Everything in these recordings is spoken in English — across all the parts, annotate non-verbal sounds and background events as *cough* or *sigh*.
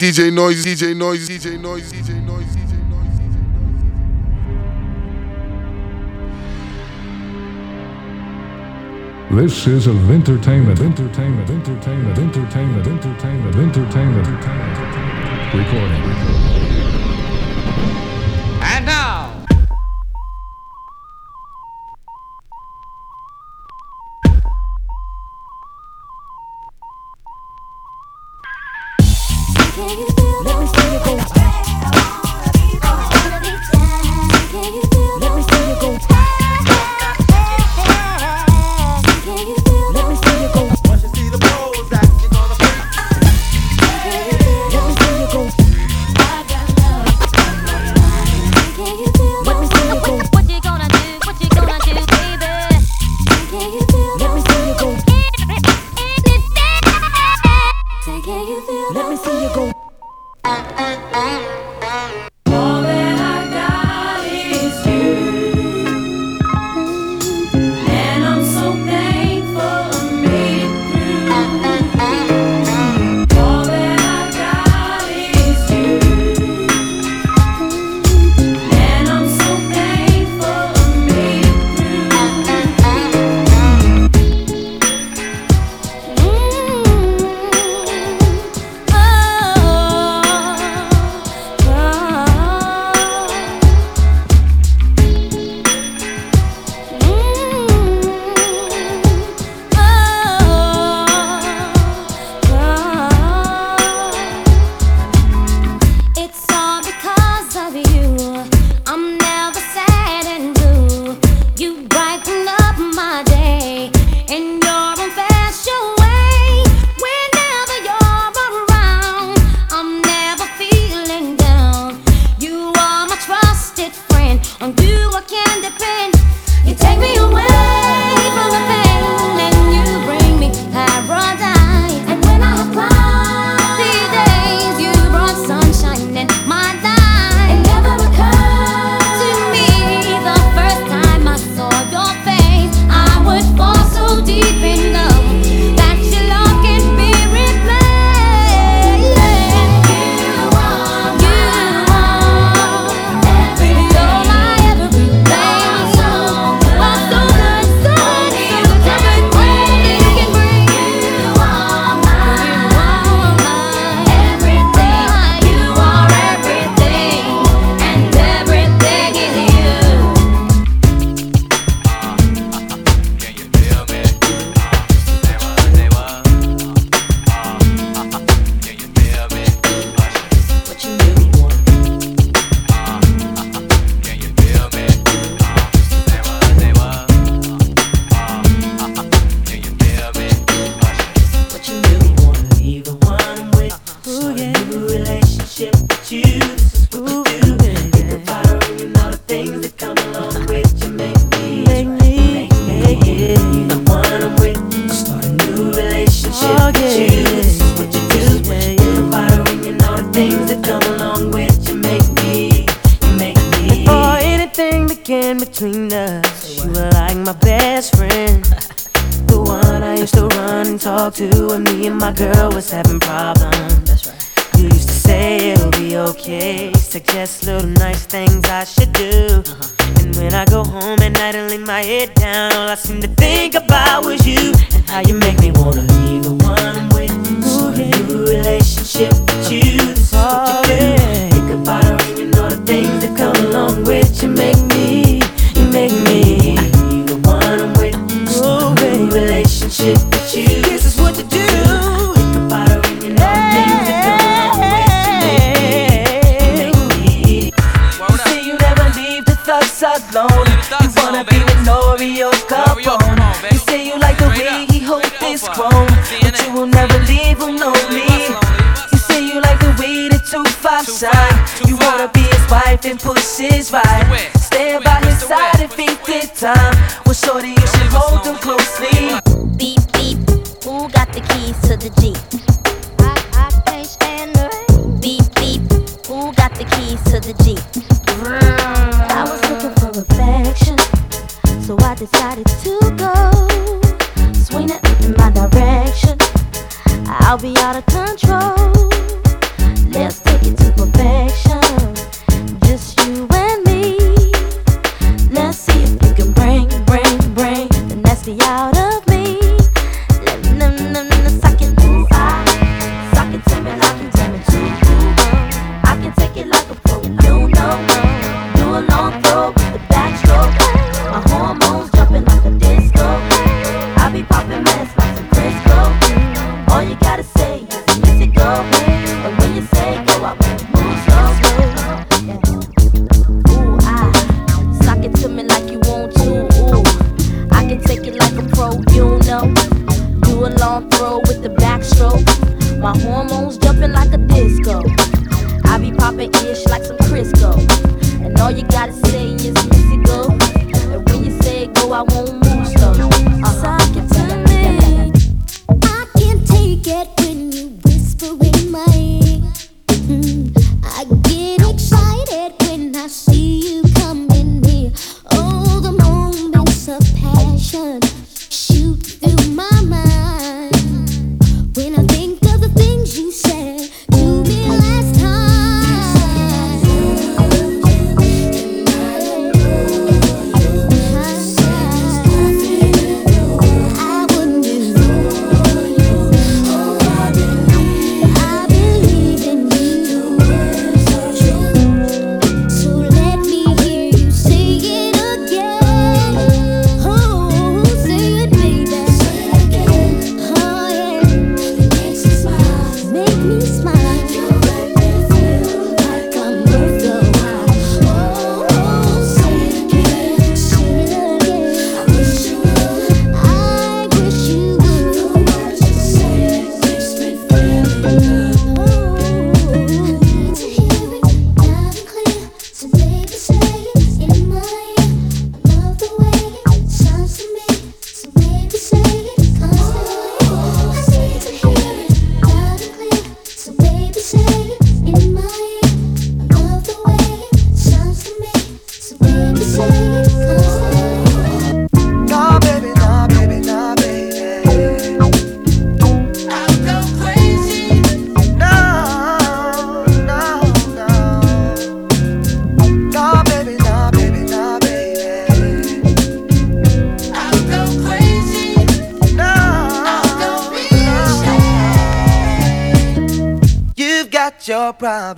DJ Noise, DJ Noise, DJ Noise, DJ Noise, DJ Noise, DJ Noise. This is of entertainment, entertainment, entertainment, entertainment, entertainment, entertainment, entertainment. Recording. Recording.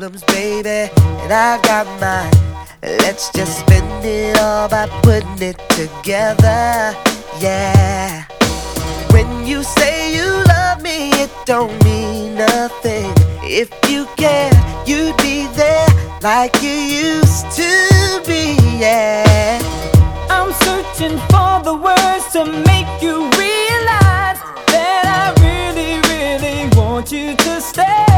Problems, baby, and I got mine. Let's just spend it all by putting it together, yeah. When you say you love me, it don't mean nothing. If you care, you'd be there like you used to be, yeah. I'm searching for the words to make you realize that I really, really want you to stay.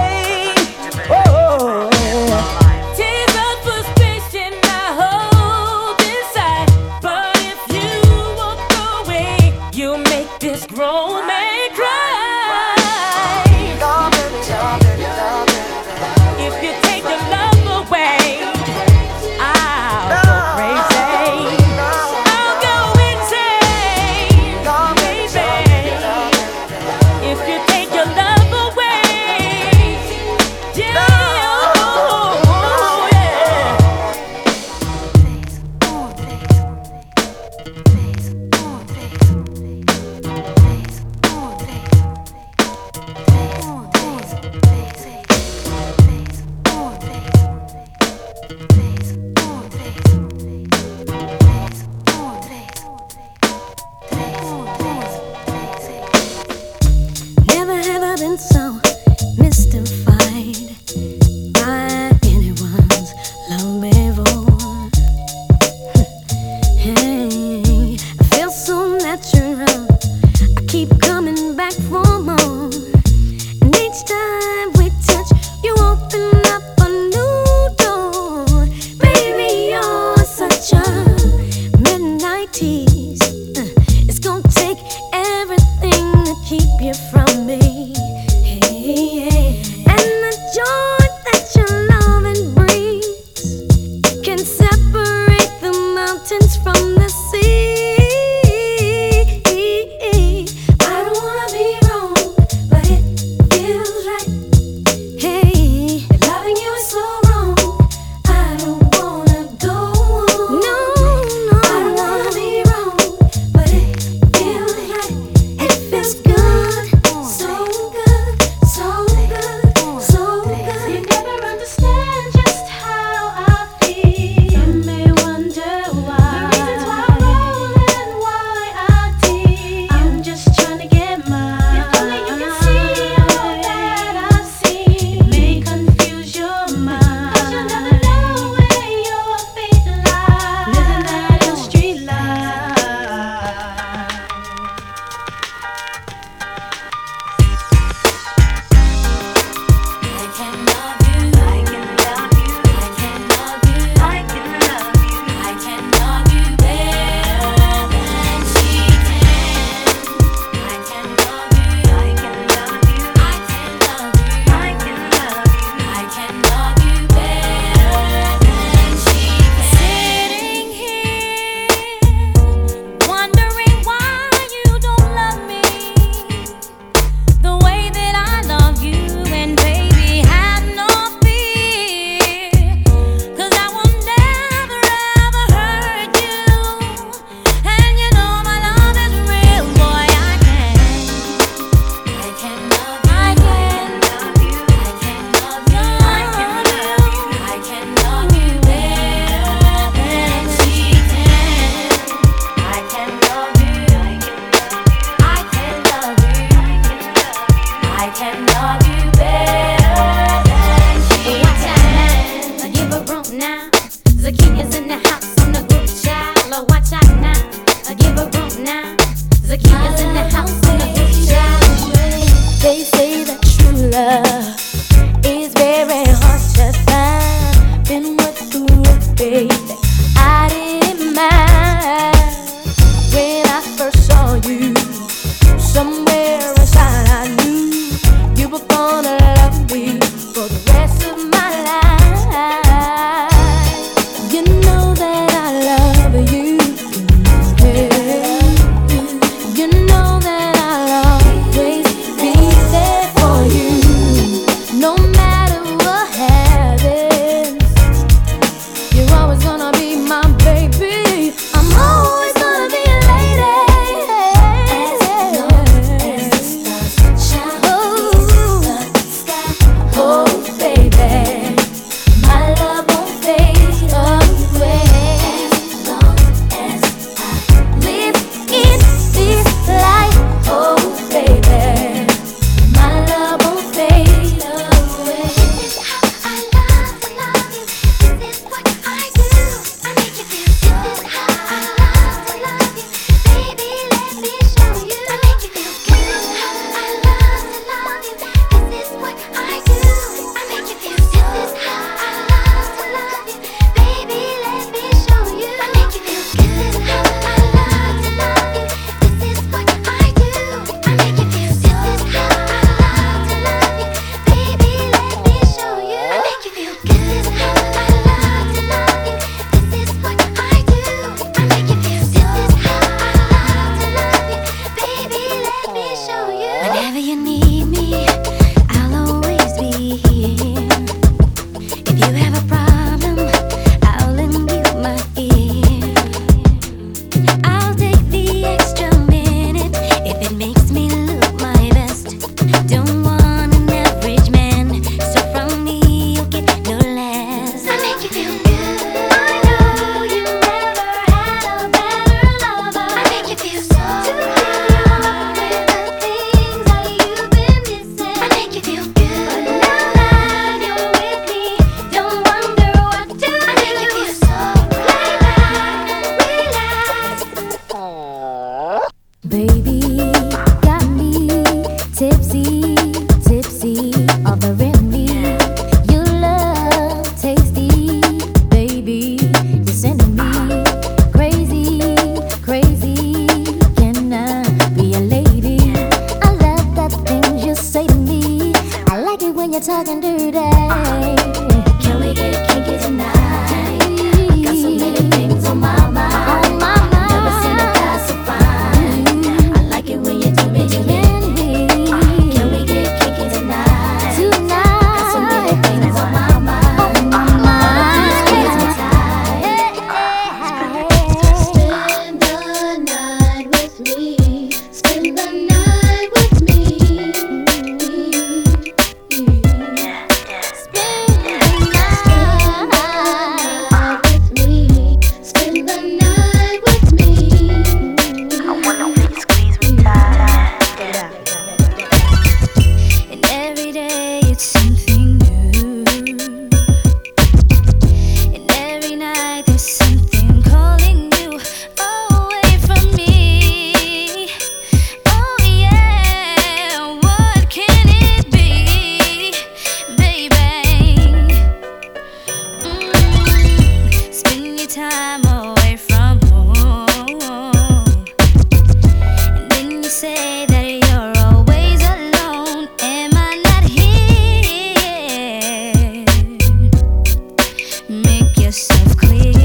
yourself clear.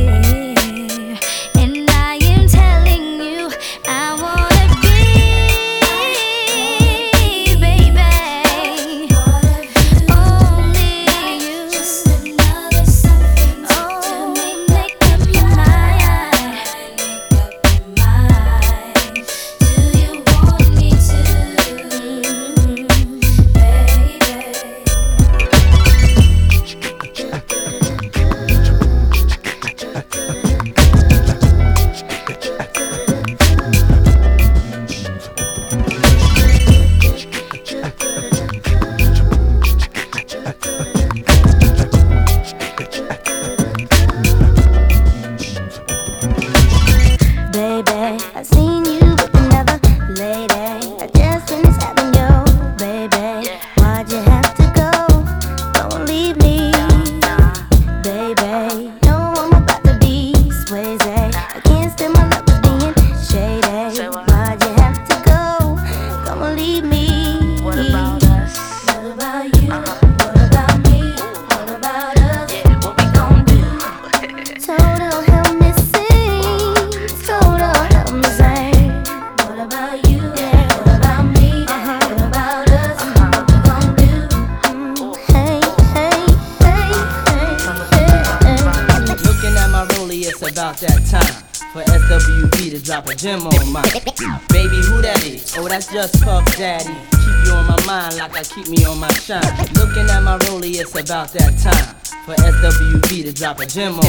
about that time. For SWV to drop a gem on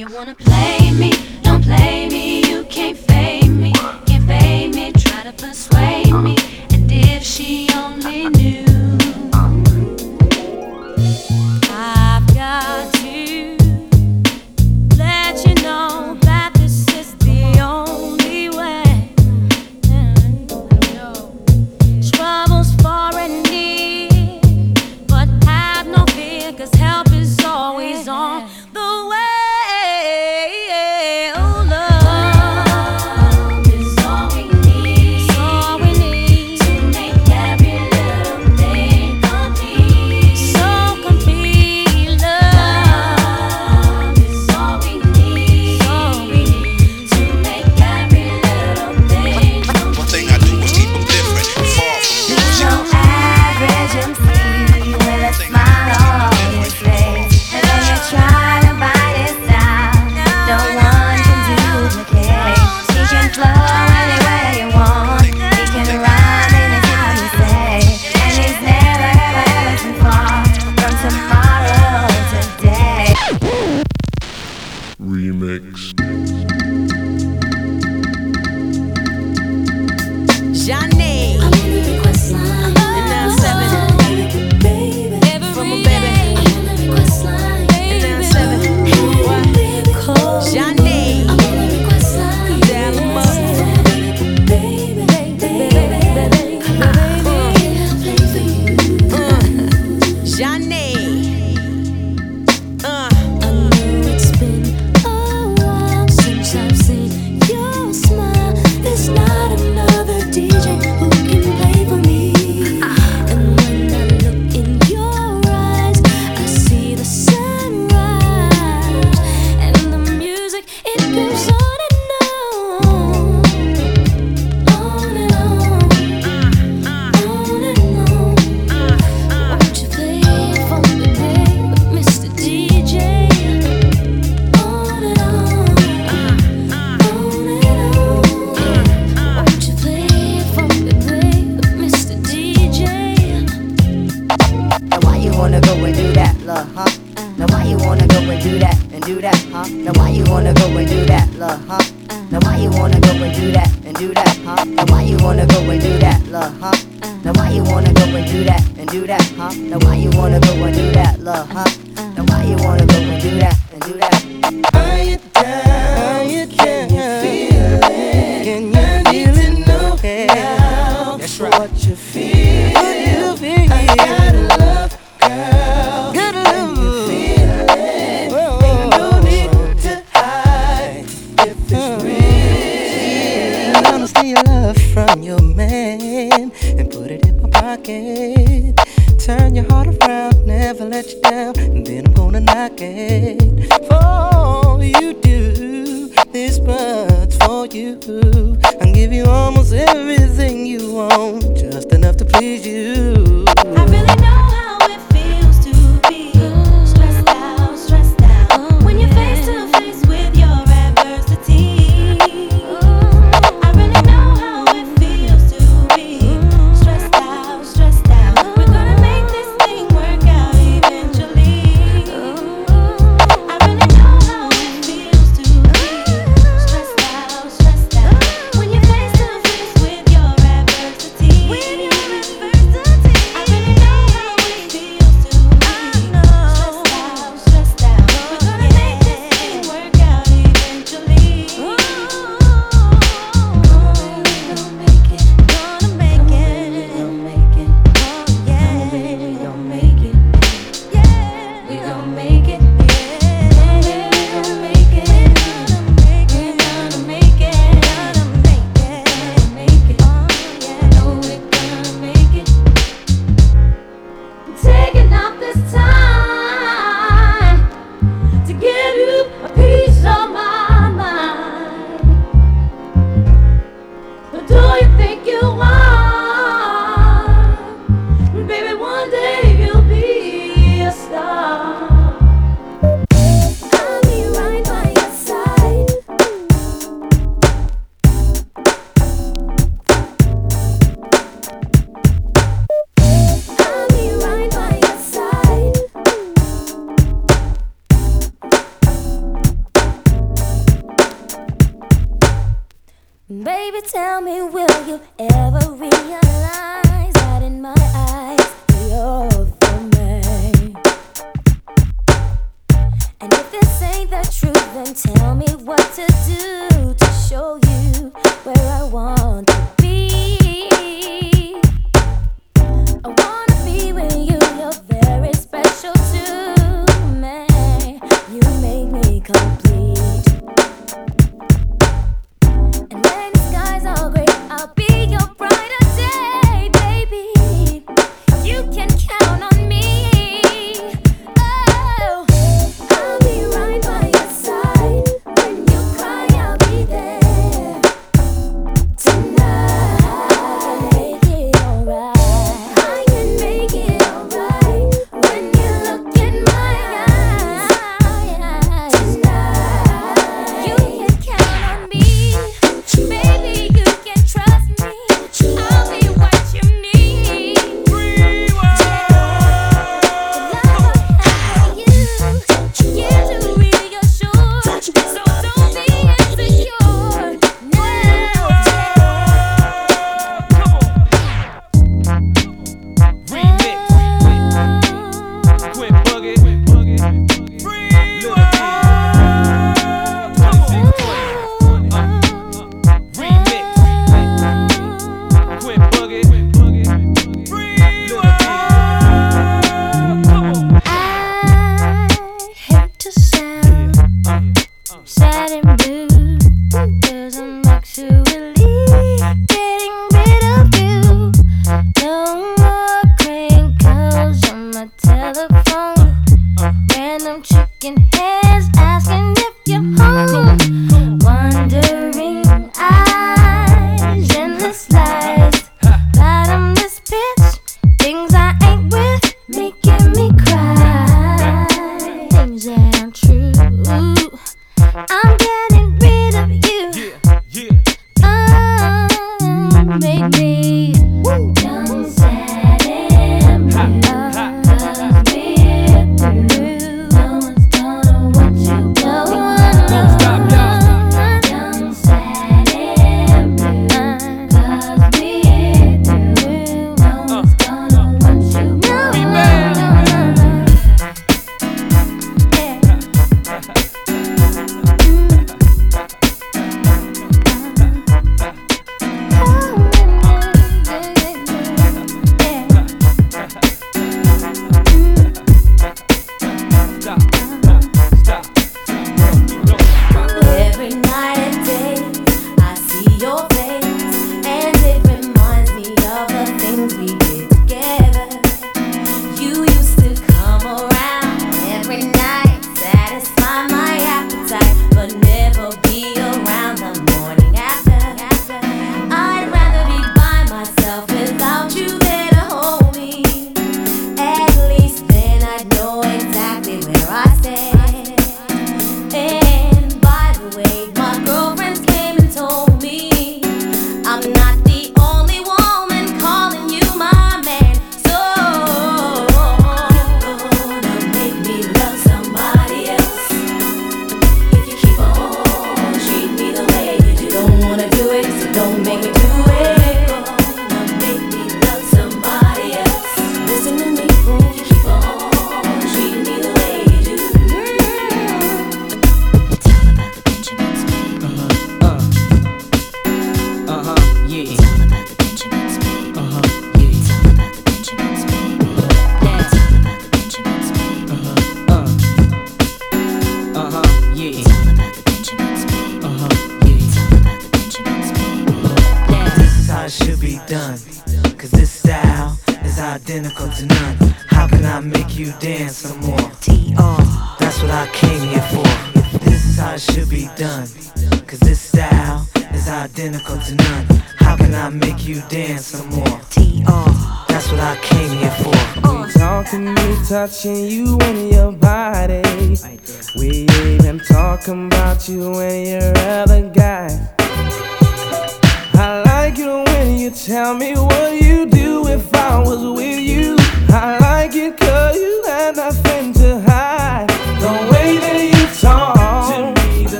you wanna play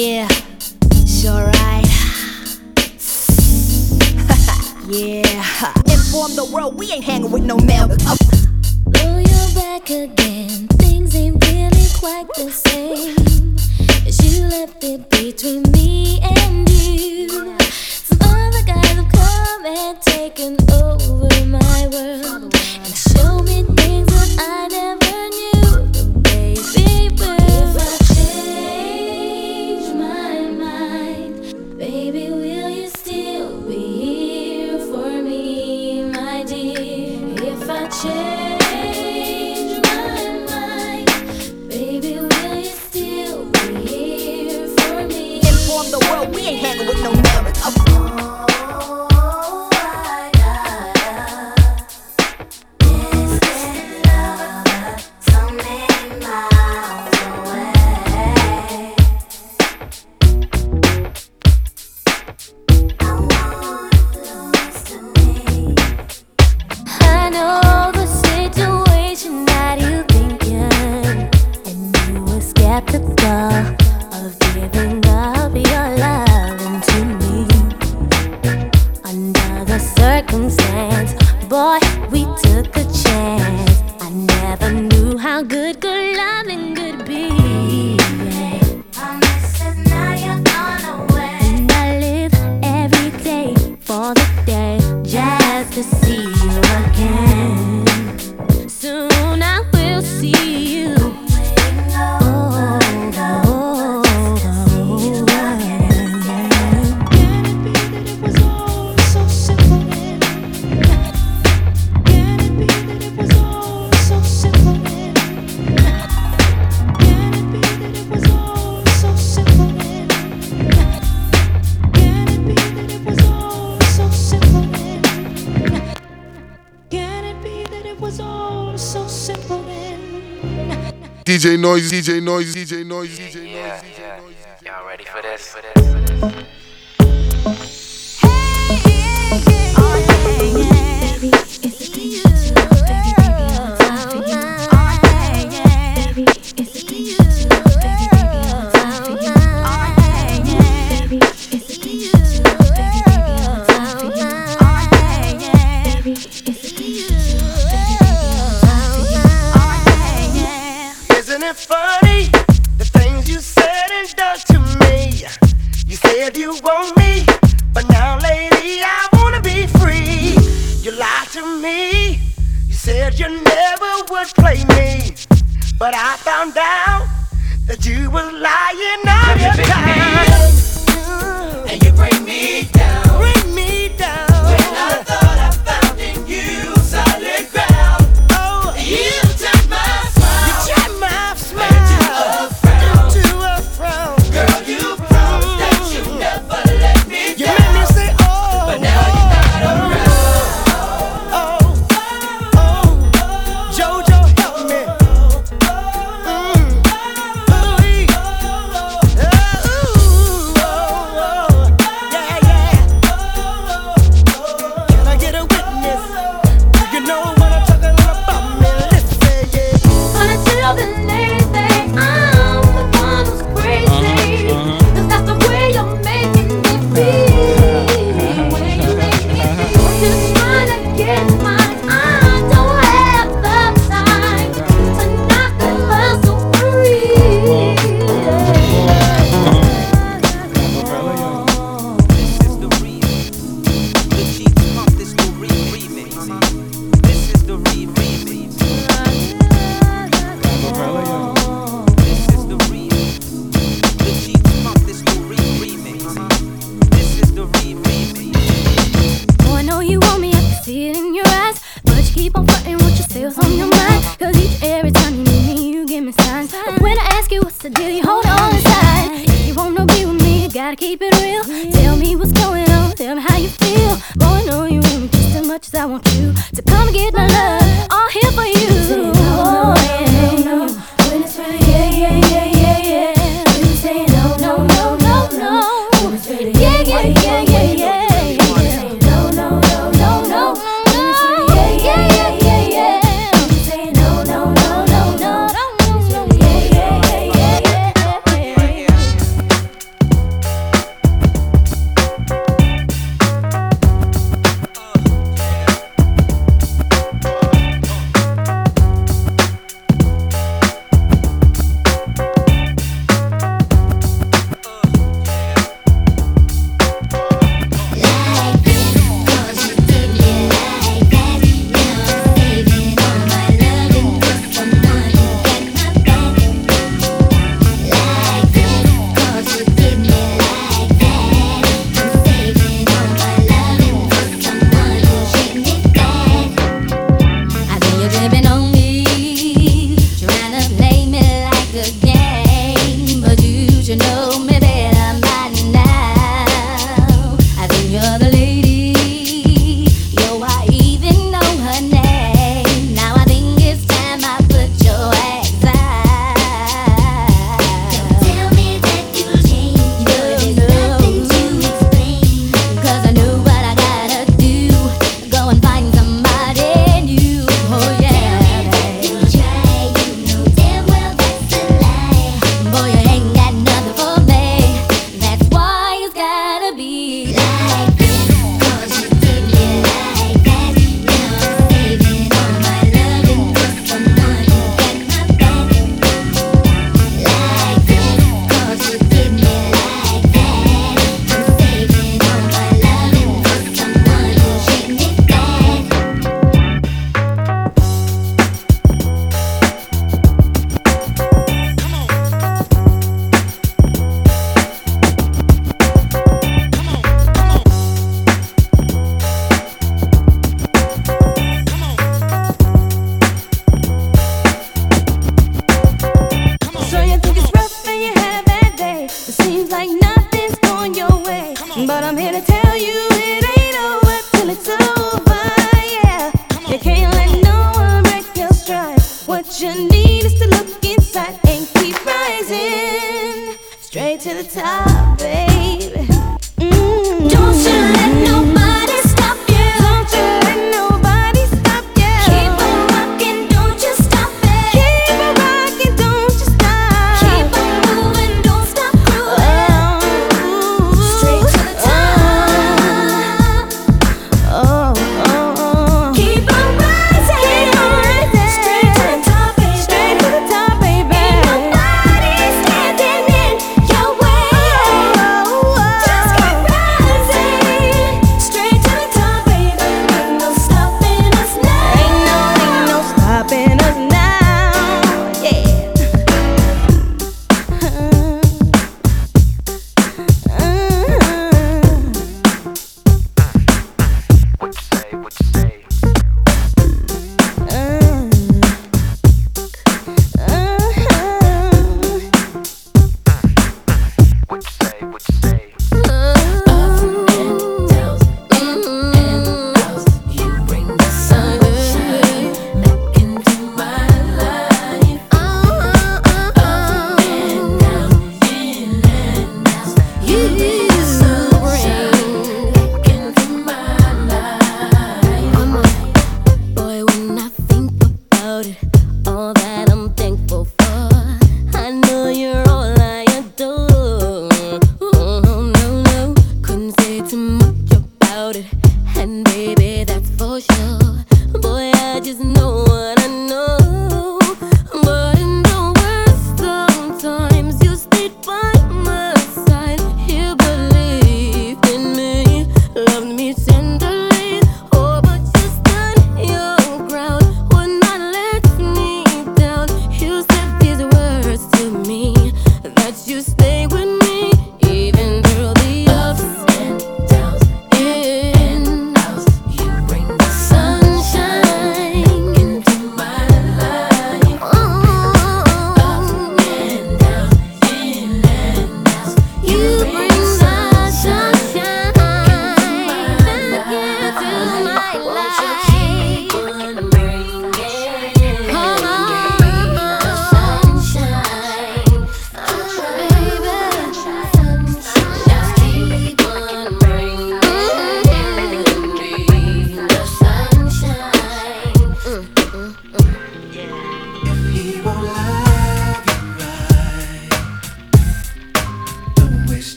Yeah, it's alright. *laughs* yeah, inform the world we ain't hanging with no male. Oh. oh, you're back again. Things ain't really quite the same. As you left it between me and you. DJ Noise, DJ Noise.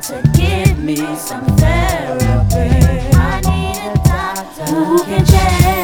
doctor to give me some therapy. I need a doctor who can check.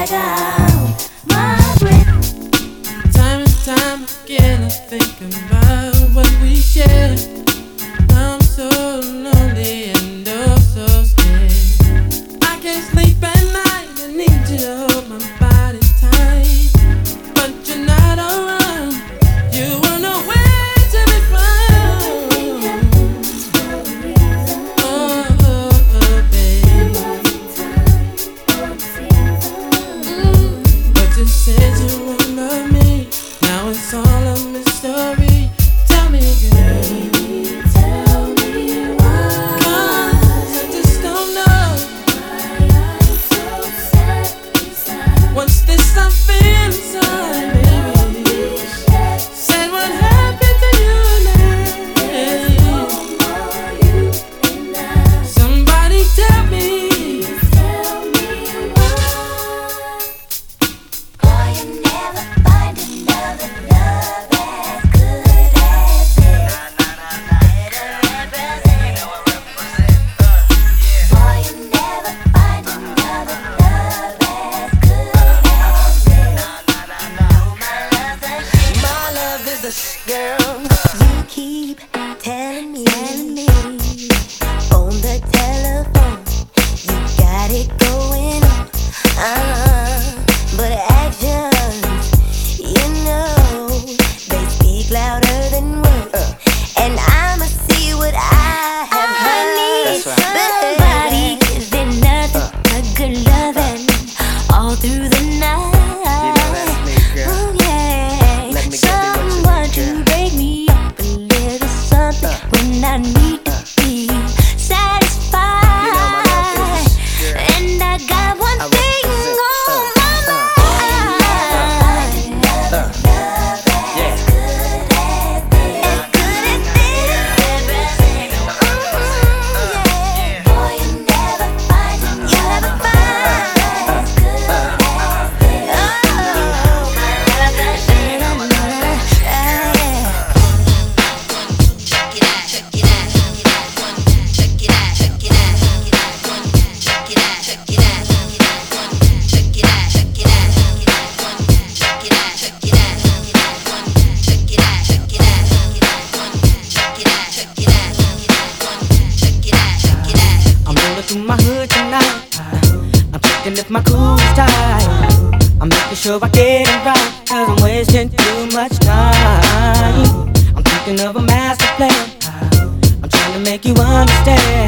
sure I get it right, cause I'm wasting too much time. I'm thinking of a master plan. I'm trying to make you understand.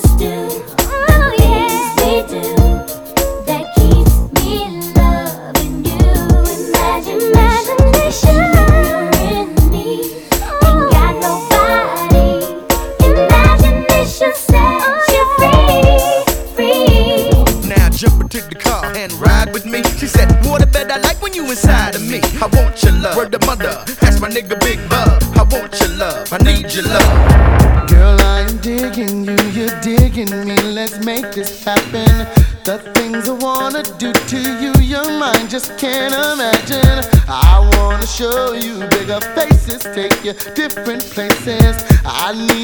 What different places. I need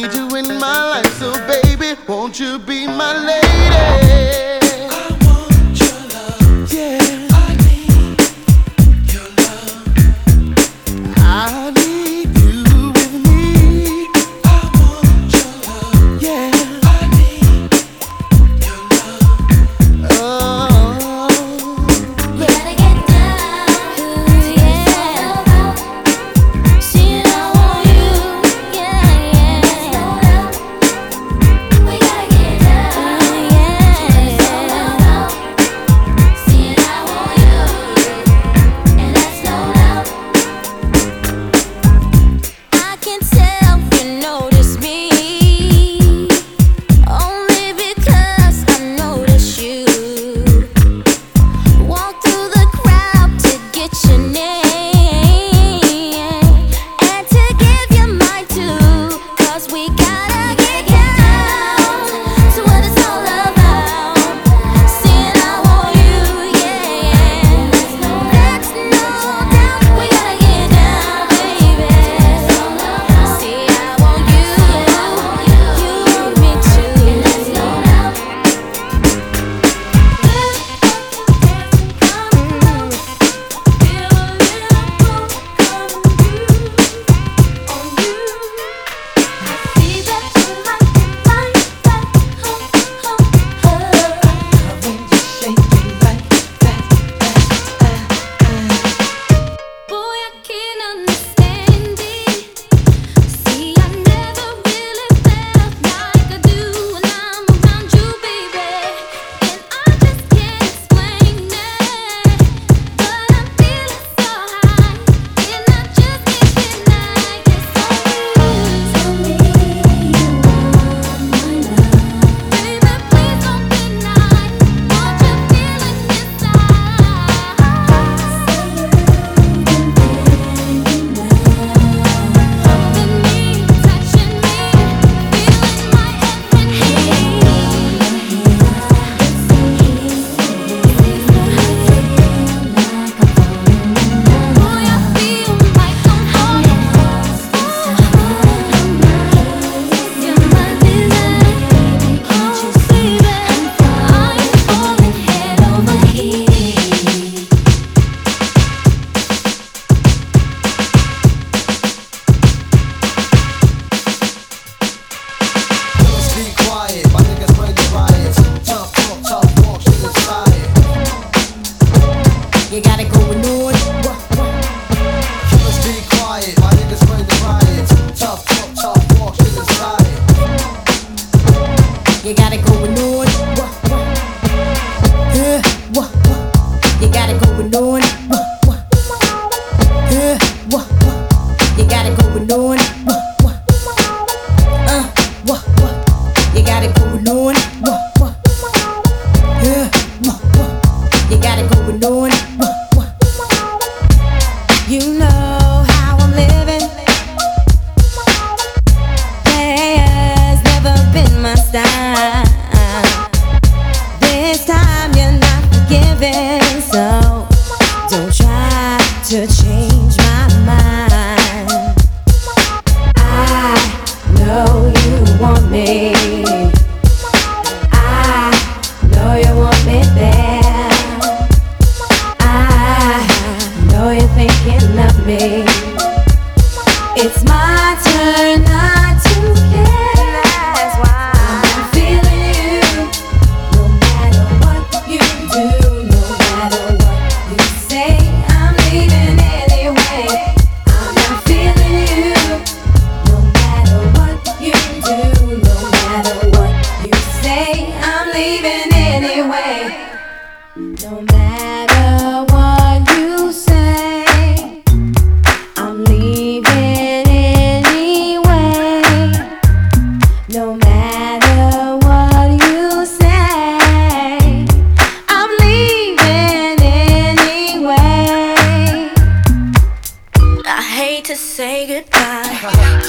to say goodbye.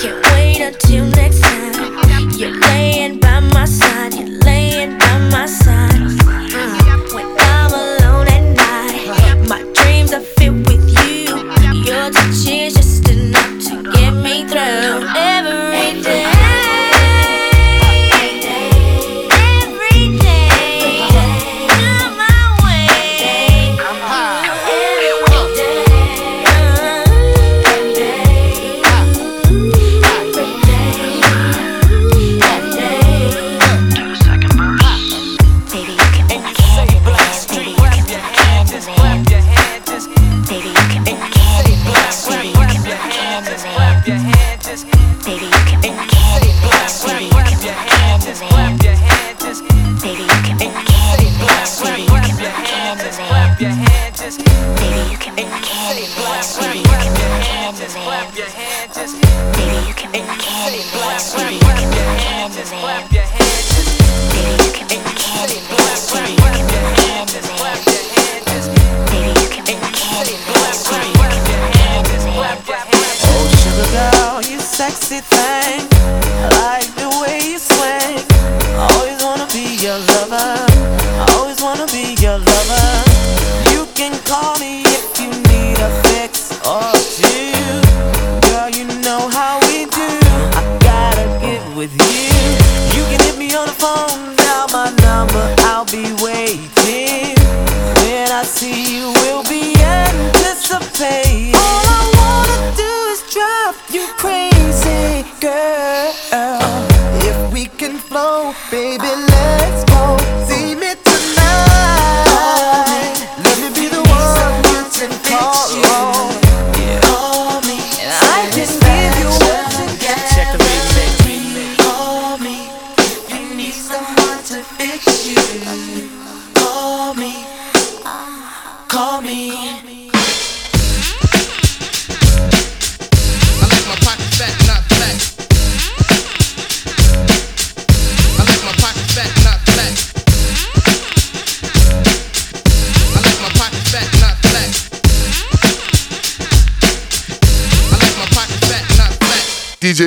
Can't wait until next time. You're laying by my side. You're laying by my side. Mm. When I'm alone at night, my dreams are filled with you. Your touch is just enough to get me through.